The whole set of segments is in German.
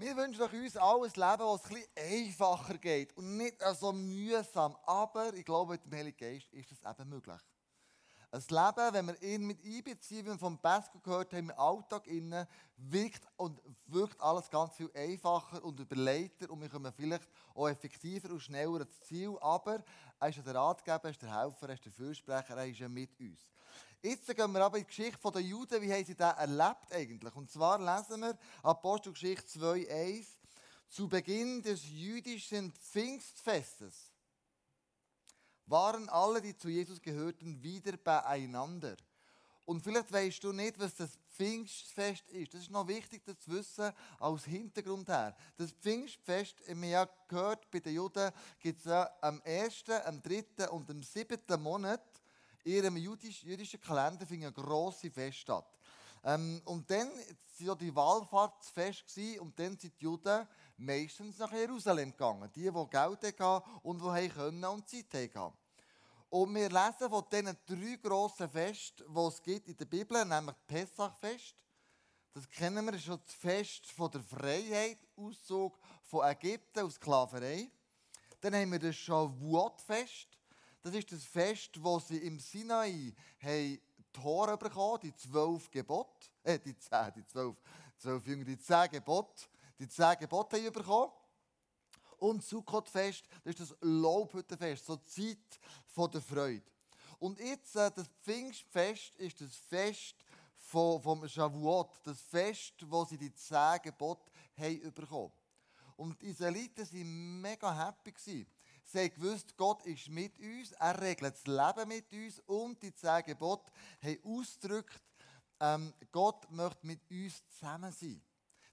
Wir wünschen uns alles Leben, das ein einfacher geht und nicht so mühsam. Aber ich glaube, mit dem Heiligen Geist ist das eben möglich. Ein Leben, wenn wir ihn mit einbeziehen, wie wir vom Pascal gehört haben, im Alltag innen, wirkt und wirkt alles ganz viel einfacher und überleiter und wir kommen vielleicht auch effektiver und schneller ans Ziel. Aber er ist der Ratgeber, er ist der Helfer, er ist der Fürsprecher, er ist ja mit uns. Jetzt gehen wir aber in die Geschichte der Juden, wie haben sie das erlebt eigentlich? Und zwar lesen wir Apostelgeschichte 2,1 zu Beginn des jüdischen Pfingstfestes waren alle, die zu Jesus gehörten, wieder beieinander. Und vielleicht weißt du nicht, was das Pfingstfest ist. Das ist noch wichtig, das zu wissen, als Hintergrund her. Das Pfingstfest, wir haben gehört, bei den Juden gibt es ja am 1., am 3. und am 7. Monat ihrem jüdischen Kalender finden grosse Fest statt. Ähm, und dann war die Wallfahrtsfest und dann sind die Juden meistens nach Jerusalem gegangen. Die, die Geld hatten und die können und Zeit hatten. Und wir lesen von diesen drei grossen Festen, die es gibt in der Bibel, nämlich Pessachfest. Das kennen wir, schon das Fest von der Freiheit, Auszug von Ägypten aus Sklaverei. Dann haben wir das Shavuot-Fest. Das ist das Fest, wo sie im Sinai haben Tor bekommen, die zwölf Gebote, äh, die zehn, die zwölf, zwölf Jünger, die zehn Gebote, die zehn Gebote haben bekommen. Und Sukkotfest, das ist das Lobhüttenfest, so die Zeit der Freude. Und jetzt, äh, das Pfingstfest ist das Fest vom, vom Shavuot, das Fest, wo sie die zehn Gebote haben bekommen. Und die Israeliten waren mega happy. Gewesen. Sie haben gewusst, Gott ist mit uns, er regelt das Leben mit uns und die zehn Gebote haben ausgedrückt, ähm, Gott möchte mit uns zusammen sein.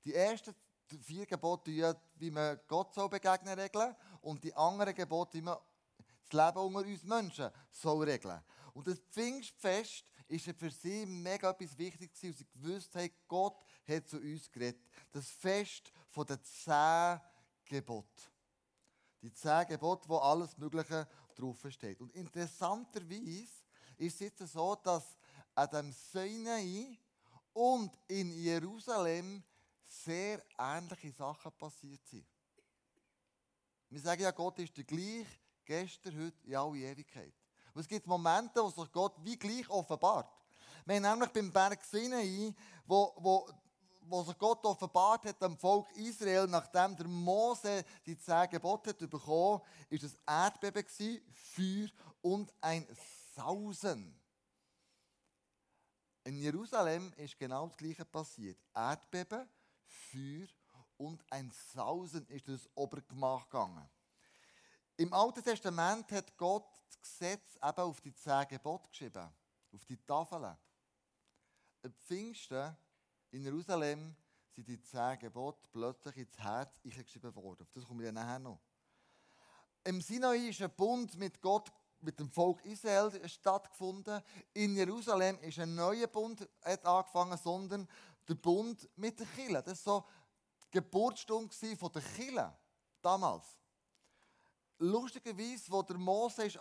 Die ersten vier Gebote, wie man Gott so begegnen regeln und die anderen Gebote, wie man das Leben unter uns Menschen soll regeln. Und das Pfingstfest ist für sie mega etwas Wichtiges, weil sie gewusst haben, Gott hat zu uns geredet. Das Fest den zehn Geboten. Die zehn Gebote, wo alles Mögliche drauf steht. Und interessanterweise ist es jetzt so, dass an dem Sinai und in Jerusalem sehr ähnliche Sachen passiert sind. Wir sagen ja, Gott ist der gleich, gestern, heute, in alle Ewigkeit. Und es gibt Momente, wo sich Gott wie gleich offenbart. Wir haben nämlich beim Berg Sinai, wo, wo sich Gott offenbart hat dem Volk Israel, nachdem der Mose die zehn Gebote hat bekommen, ist es Erdbeben Feuer und ein Sausen. In Jerusalem ist genau das Gleiche passiert. Erdbeben, Feuer und ein Sausen ist das Obergemach gegangen. Im Alten Testament hat Gott das Gesetz eben auf die zehn Gebote geschrieben, auf die Tafeln. Am Pfingsten in Jerusalem sind die zehn Gebote plötzlich ins Herz geschrieben worden. Auf das kommen wir nachher noch. Im Sinai ist ein Bund mit Gott, mit dem Volk Israel stattgefunden. In Jerusalem ist ein neuer Bund hat angefangen, sondern der Bund mit der Kille. Das war so die Geburtsstunde von der Kille damals. Lustigerweise, wo der Mose ist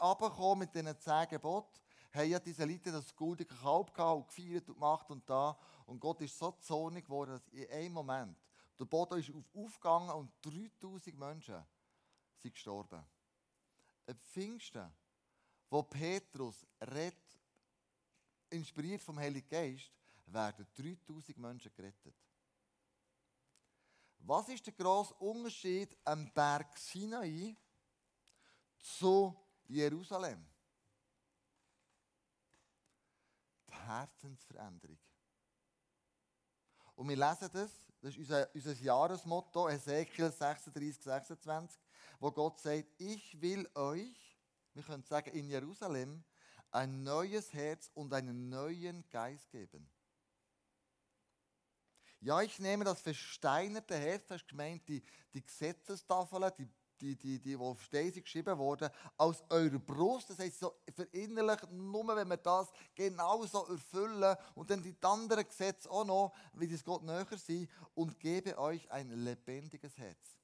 mit diesen zehn Geboten, haben ja diese Leute das gute Kalb gehabt und gefeiert und gemacht und da. Und Gott ist so zornig geworden, dass in einem Moment der Boden ist aufgegangen und 3000 Menschen sind gestorben. Am Pfingsten, wo Petrus redet, inspiriert vom Heiligen Geist, werden 3000 Menschen gerettet. Was ist der grosse Unterschied am Berg Sinai zu Jerusalem? Herzensveränderung. Und wir lesen das, das ist unser, unser Jahresmotto, Ezekiel 36, 26, wo Gott sagt, ich will euch, wir können sagen, in Jerusalem, ein neues Herz und einen neuen Geist geben. Ja, ich nehme das versteinerte Herz, das ist gemeint, die, die Gesetzestafeln, die die, die, die, die auf Stasi geschrieben wurden, aus eurer Brust. Das heißt, so verinnerlich, nur wenn wir das genau so erfüllen und dann die anderen Gesetze auch noch, wie das Gott näher sind, und gebe euch ein lebendiges Herz.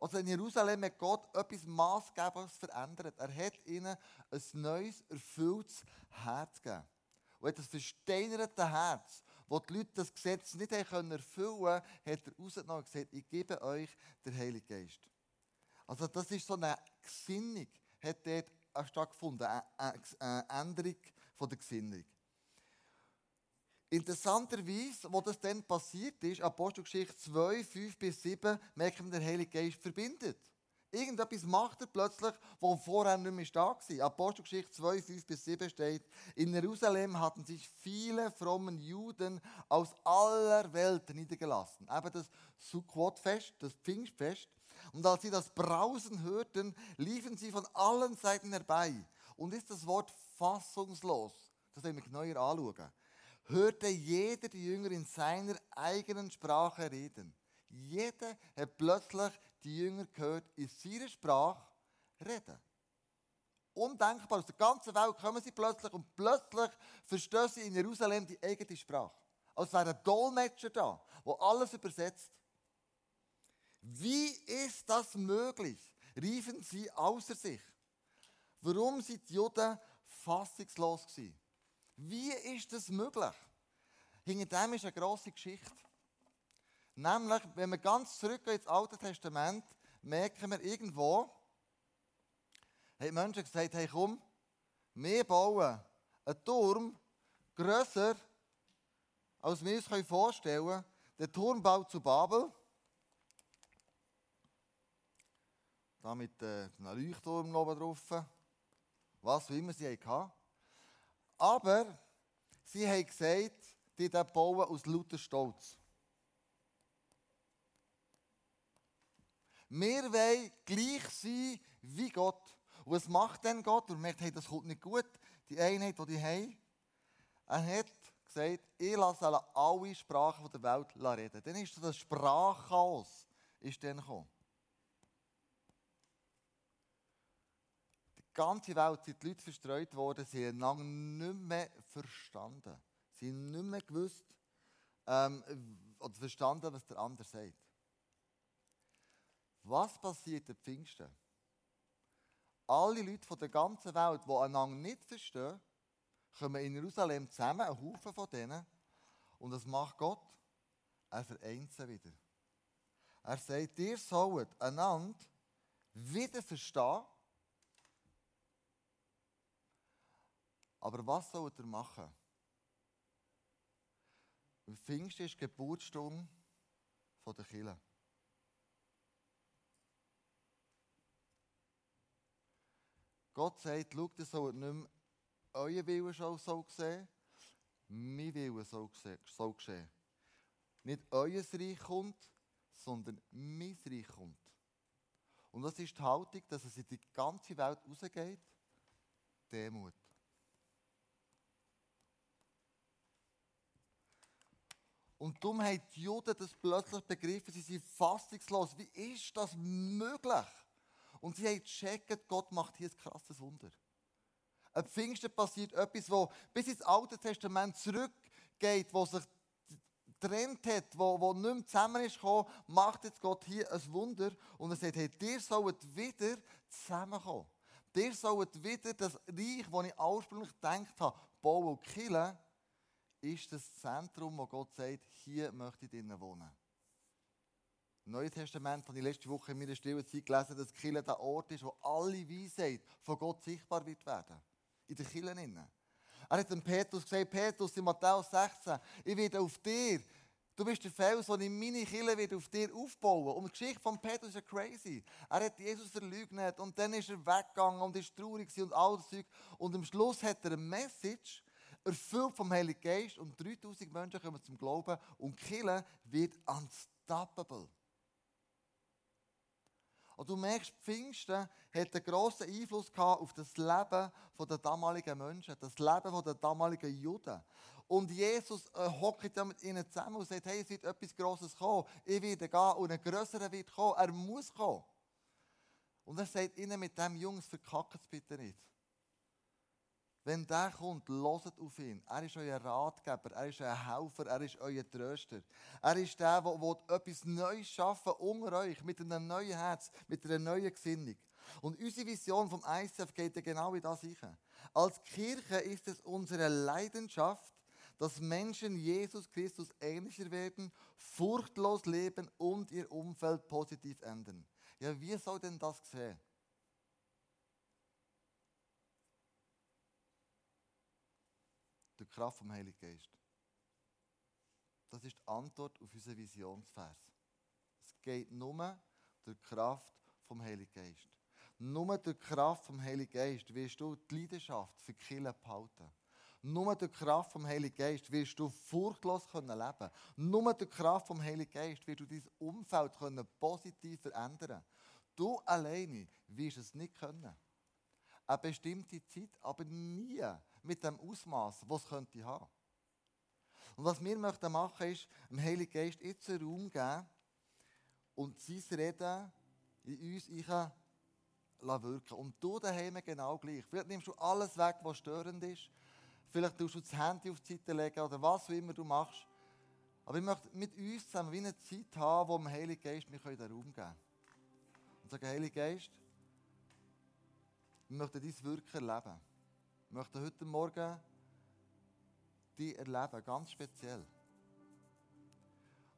Also in Jerusalem hat Gott etwas Maßgebliches verändert. Er hat ihnen ein neues, erfülltes Herz gegeben. Und hat das versteinerte Herz, wo die Leute das Gesetz nicht erfüllen konnten, hat er rausgenommen und gesagt, ich gebe euch den Heiligen Geist. Also das ist so eine Gesinnung, hat dort stattgefunden, eine, Änderung von der Gesinnung. Interessanterweise, wo das dann passiert ist, Apostelgeschichte 2, 5 bis 7, merken wir, der Heilige Geist verbindet. Irgendetwas macht er plötzlich, wo vorher nicht mehr da war. Apostelgeschichte 2, 5 bis 7 steht, in Jerusalem hatten sich viele frommen Juden aus aller Welt niedergelassen. Eben das Sukkot-Fest, das Pfingstfest. Und als sie das Brausen hörten, liefen sie von allen Seiten herbei. Und ist das Wort fassungslos, das wollen wir genauer anschauen, hörte jeder die Jünger in seiner eigenen Sprache reden. Jeder hat plötzlich die Jünger gehört in seiner Sprache reden. Undenkbar, aus der ganzen Welt kommen sie plötzlich und plötzlich verstehen sie in Jerusalem die eigene Sprache. Als wäre ein Dolmetscher da, der alles übersetzt. Wie ist das möglich? riefen sie außer sich. Warum sind die Juden fassungslos gewesen? Wie ist das möglich? Hinter dem ist eine grosse Geschichte. Nämlich, wenn wir ganz zurückgehen ins Alte Testament, merken wir irgendwo, haben Menschen gesagt, hey komm, wir bauen einen Turm grösser, als wir uns vorstellen können. Der Turmbau zu Babel. Da mit äh, einem Leuchtturm oben drauf. Was wie immer sie hatten. Aber sie haben gesagt, die bauen aus lauter Stolz. Wir wollen gleich sein wie Gott. Und was macht denn Gott? Und merkt, hey, das kommt nicht gut. Die Einheit, die die haben. Er hat gesagt, ich lasse alle Sprachen der Welt reden. Dann ist das Sprachchaos ist dann gekommen. Ganze Welt sind die Leute verstreut worden, sie haben einander nicht mehr verstanden. Sie haben nicht mehr gewusst ähm, oder verstanden, was der andere sagt. Was passiert am Pfingsten? Alle Leute von der ganzen Welt, die einander nicht verstehen, kommen in Jerusalem zusammen, ein Haufen von denen. Und das macht Gott. Er vereint sie wieder. Er sagt, ihr sollt einander wieder verstehen. Aber was sollt ihr machen? Pfingsten ist die Geburtsstunde der Kirche. Gott sagt, schau, das soll nicht mehr euer Wille schon so sehen, mein Wille soll geschehen. Nicht euer Reich kommt, sondern mein Reich kommt. Und das ist die Haltung, dass es in die ganze Welt rausgeht. Demut. Und darum haben die Juden das plötzlich begriffen, sie sind fassungslos. Wie ist das möglich? Und sie haben gecheckt, Gott macht hier ein krasses Wunder. Am Pfingsten passiert etwas, wo bis ins Alte Testament zurückgeht, wo sich getrennt hat, wo, wo nicht mehr zusammen ist gekommen, macht jetzt Gott hier ein Wunder und er sagt, hey, dir sollt wieder zusammenkommen. Dir sollt wieder das Reich, das ich ursprünglich gedacht habe, bauen und killen, ist das Zentrum, wo Gott sagt, hier möchte ich drinnen wohnen. Im Neuen Testament habe ich letzte Woche in meiner stillen Zeit gelesen, dass Kirche der Ort ist, wo alle Weisheit von Gott sichtbar wird werden. In der Kirche innen. Er hat dem Petrus gesagt, Petrus in Matthäus 16, ich werde auf dir, du bist der Fels, den ich meine Kirche wieder auf dir aufbauen. Und die Geschichte von Petrus ist ja crazy. Er hat Jesus verleugnet und dann ist er weggegangen und ist traurig und all das Zeug. Und am Schluss hat er eine Message, erfüllt vom Heiligen Geist und 3000 Menschen kommen zum Glauben und Kirche wird unstoppable. Und du merkst, Pfingsten hat einen grossen Einfluss gehabt auf das Leben der damaligen Menschen, das Leben der damaligen Juden. Und Jesus äh, hockt ja mit ihnen zusammen und sagt, hey, es wird etwas Grosses kommen. Ich werde gehen und ein Größerer wird kommen. Er muss kommen. Und er sagt ihnen mit dem Jungs, verkackt es bitte nicht. Wenn der kommt, loset auf ihn. Er ist euer Ratgeber, er ist euer Helfer, er ist euer Tröster. Er ist der, der etwas Neues schaffen unter euch, mit einem neuen Herz, mit einer neuen Gesinnung. Und unsere Vision vom ICF geht genau in das hinein. Als Kirche ist es unsere Leidenschaft, dass Menschen Jesus Christus ähnlicher werden, furchtlos leben und ihr Umfeld positiv ändern. Ja, wie soll denn das sehen? Durch die Kraft vom Heiligen Geist. Das ist die Antwort auf unseren Visionsvers. Es geht nur durch die Kraft vom Heiligen Geist. Nur durch die Kraft vom Heiligen Geist wirst du die Leidenschaft für Killen behalten. Nur durch die Kraft vom Heiligen Geist wirst du furchtlos leben können Nur durch die Kraft vom Heiligen Geist wirst du dein Umfeld können positiv verändern Du alleine wirst es nicht können. Eine bestimmte Zeit, aber nie mit dem Ausmaß, was es könnte haben. Und was wir möchten machen, ist, dem Heiligen Geist jetzt einen Raum geben und sein Reden in uns wirken Und du daheim genau gleich. Vielleicht nimmst du alles weg, was störend ist. Vielleicht tust du das Handy auf die Seite legen oder was auch immer du machst. Aber ich möchte mit uns zusammen wie eine Zeit haben, wo dem Heiligen Geist wir den Raum geben können. Und sagen, Heiliger Geist, wir möchten dein Wirken erleben. Wir möchten heute Morgen dich erleben, ganz speziell.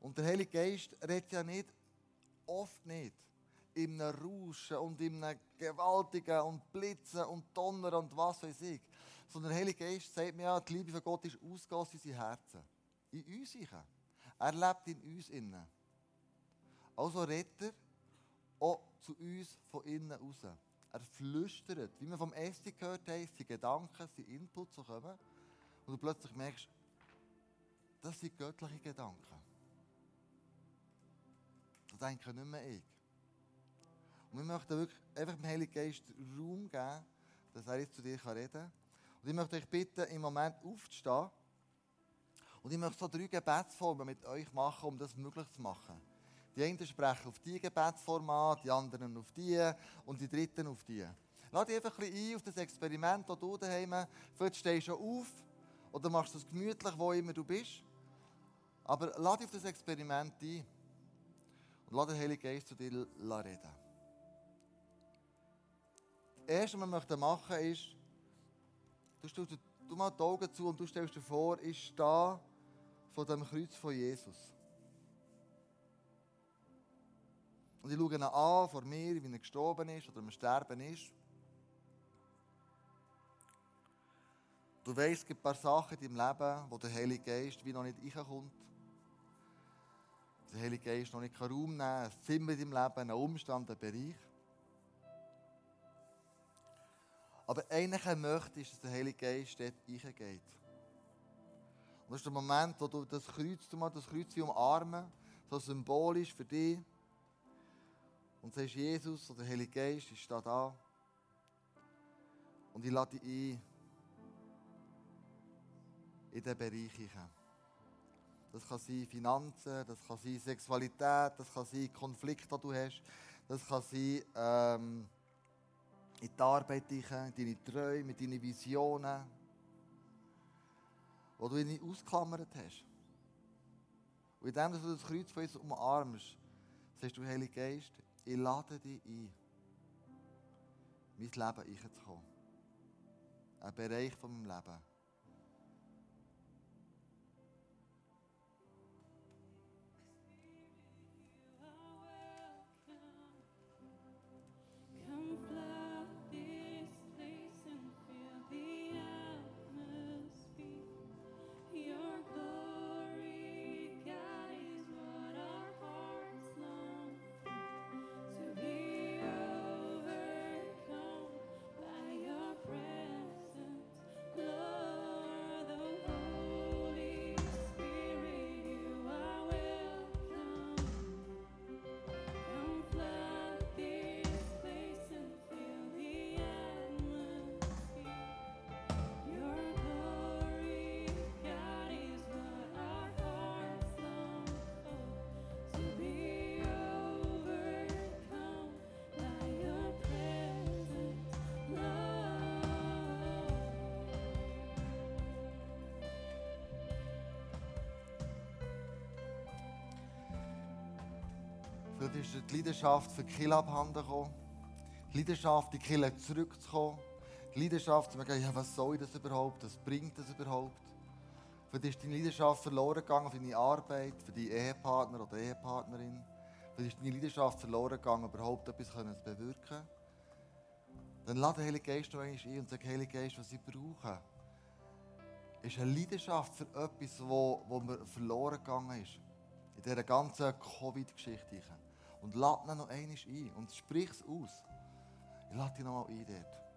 Und der Heilige Geist redet ja nicht, oft nicht, in einem Rauschen und in einem gewaltigen und Blitzen und Donner und was weiß ich. Sondern der Heilige Geist sagt mir ja, die Liebe von Gott ist ausgegossen in sein Herzen. In uns. Er lebt in uns innen. Also redet er auch zu uns von innen raus. Er flüstert, wie wir vom Esti gehört haben, seine Gedanken, seine Inputs so kommen. Und du plötzlich merkst, das sind göttliche Gedanken. Das denke nicht mehr ich. Und wir möchten wirklich einfach dem Heiligen Geist Raum geben, dass er jetzt zu dir reden kann. Und ich möchte euch bitten, im Moment aufzustehen. Und ich möchte so drei Gebetsformen mit euch machen, um das möglich zu machen. Die einen sprechen auf diese Gebetsform an, die anderen auf die und die dritten auf die. Lass dich einfach ein ein auf das Experiment, das du daheim Vielleicht stehst du schon auf oder machst es gemütlich, wo immer du bist. Aber lass dich auf das Experiment ein und lass den Heiligen Geist zu dir reden. Das Erste, was wir machen möchten, ist, du stellst du mal die Augen zu und du stellst dir vor, ich stehe vor dem Kreuz von Jesus. Und ich schaue ihn an vor mir, wie er gestorben ist oder am Sterben ist. Du weißt, es gibt ein paar Sachen in deinem Leben, wo der Heilige Geist wie noch nicht reinkommt. Der Heilige Geist noch nicht Raum nehmen kann, ein Zimmer in deinem Leben, einen Umstand, einen Bereich. Aber eigentlich möchte ich, dass der Heilige Geist dort reingeht. Und das ist der Moment, wo du das Kreuz, du mal das Kreuz umarmen, so symbolisch für dich. Und sagst, Jesus oder der Heilige Geist ist da. Und ich lade dich ein, in diesen Bereich hinein. Das kann sein Finanzen, das kann sein Sexualität, das kann sein Konflikt, den du hast. Das kann sein ähm, in die Arbeit hinein, deine Träume, deine Visionen, die du nicht ausklammert hast. Und indem du das Kreuz von uns umarmst, sagst du, Heilige Geist, ich lade dich ein, mein Leben einzukommen. Ein Bereich von meinem Leben. Vielleicht ist die Leidenschaft für Kiel abhanden gekommen. Die Leidenschaft, die Kiel zurückzukommen. Die Leidenschaft, zu sagen, ja, was soll das überhaupt? Was bringt das überhaupt? Vielleicht ist deine Leidenschaft verloren gegangen für deine Arbeit, für deinen Ehepartner oder Ehepartnerin. Vielleicht ist deine Leidenschaft verloren gegangen, überhaupt etwas zu bewirken. Dann lade den Heiligen Geist noch einmal ein und sag, Heiliger Geist, was ich brauche, ist eine Leidenschaft für etwas, wo, wo mir verloren gegangen ist. In dieser ganzen Covid-Geschichte. Und lade ihn noch einmal ein und sprich es aus. Ich lade dich noch mal ein dort.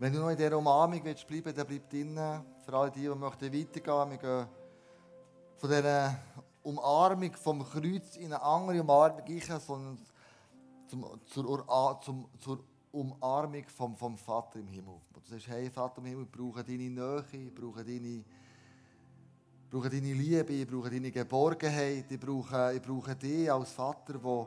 Wenn du noch in dieser Umarmung willst bleiben dann bleib drinnen. Für alle die, die möchten weitergehen, wir gehen von dieser Umarmung vom Kreuz in eine andere Umarmung ein, sondern zum, zur, zum, zur Umarmung vom, vom Vater im Himmel. Wo du sagst, hey Vater im Himmel, ich brauche deine Nähe, ich brauche deine, ich brauche deine Liebe, ich brauche deine Geborgenheit, ich brauche, ich brauche dich als Vater, der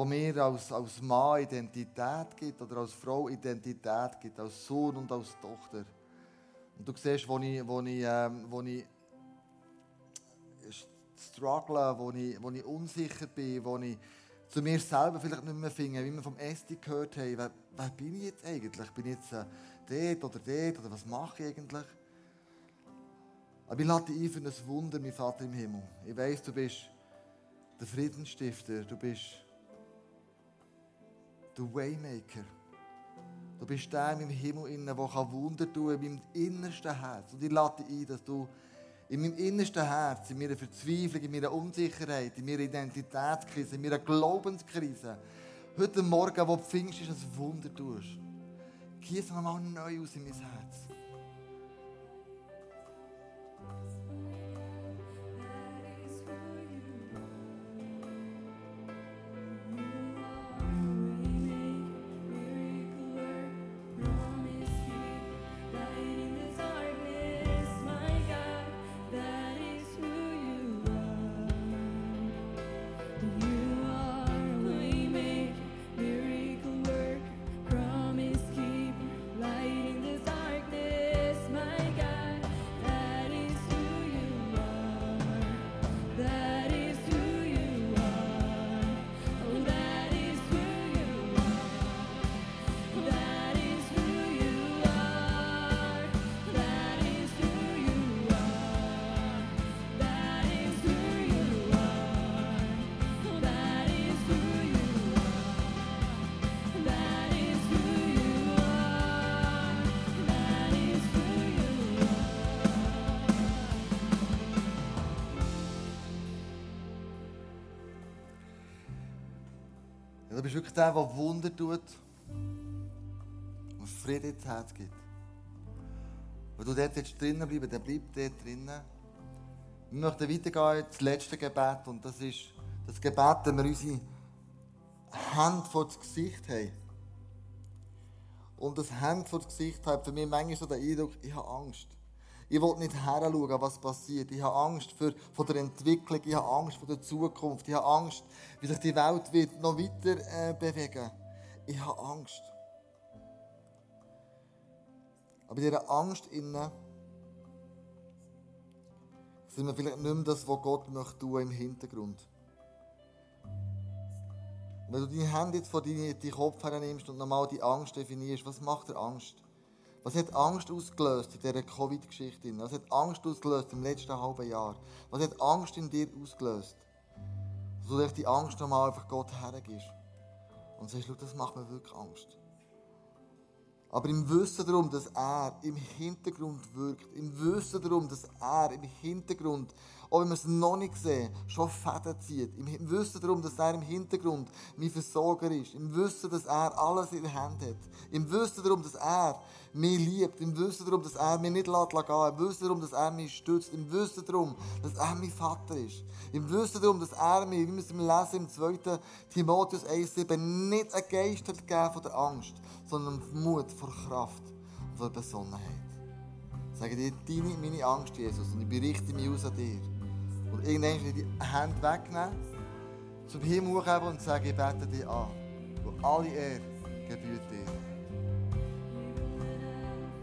wo mir als, als Mann Identität gibt oder als Frau Identität gibt, als Sohn und als Tochter. Und du siehst, wo ich, wo ich, ähm, wo ich struggle, wo ich, wo ich unsicher bin, wo ich zu mir selber vielleicht nicht mehr finde, wie wir vom Esti gehört haben, wer, wer bin ich jetzt eigentlich? Bin ich jetzt äh, dort oder dort oder was mache ich eigentlich? Aber ich lade ein für ein Wunder, mein Vater im Himmel. Ich weiß, du bist der Friedensstifter, du bist der Waymaker. Du bist der meinem Himmel, der Wunder tun kann, in meinem innersten Herz. Und ich lade ein, dass du in meinem innersten Herz, in meiner Verzweiflung, in meiner Unsicherheit, in meiner Identitätskrise, in meiner Glaubenskrise, heute Morgen, wo du Pfingst ist, ein Wunder tust. Gieß nochmal neu aus in mein Herz. Du bist wirklich der, der Wunder tut und Frieden ins Herz gibt. Wenn du dort jetzt drinnen bleiben dann bleib dort drinnen. Wir möchten weitergehen ins letzte Gebet und das ist das Gebet, dass wir unsere Hände vor das Gesicht haben. Und das Hände vor das Gesicht hat für mich manchmal so den Eindruck, ich habe Angst. Ich will nicht heranschauen, was passiert. Ich habe Angst für, vor der Entwicklung, ich habe Angst vor der Zukunft, ich habe Angst, wie sich die Welt wird noch weiter äh, bewegen Ich habe Angst. Aber in dieser Angst innen sind wir vielleicht nicht mehr das, was Gott möchte tun im Hintergrund. Wenn du deine Hände jetzt vor deinen Kopf hernimmst und nochmal die Angst definierst, was macht dir Angst? Was hat Angst ausgelöst in dieser Covid-Geschichte? Was hat Angst ausgelöst im letzten halben Jahr? Was hat Angst in dir ausgelöst? dir die Angst nochmal einfach Gott hergibst. Und sagst, schau, das macht mir wirklich Angst. Aber im Wissen darum, dass er im Hintergrund wirkt, im Wissen darum, dass er im Hintergrund auch wenn wir es noch nicht sehen, schon Fäden zieht. Im Wissen darum, dass er im Hintergrund mein Versorger ist. Im Wissen, dass er alles in der Hand hat. Im Wissen darum, dass er mich liebt. Im Wissen darum, dass er mich nicht lässt gehen. Im Wissen darum, dass er mich stützt. Im Wissen darum, dass er mein Vater ist. Im Wissen darum, dass er mir, wie wir es lesen im 2. Timotheus 1,7, nicht einen Geist hat gegeben von der Angst, sondern Mut, vor Kraft und vor Besonnenheit. Sage dir, deine, meine Angst, Jesus, und ich berichte mich aus an dir. Und irgendwann die Hände wegnehmen, zum Himmel hochheben und sagen, ich bete dich an. Und alle Ehre gebührt dir.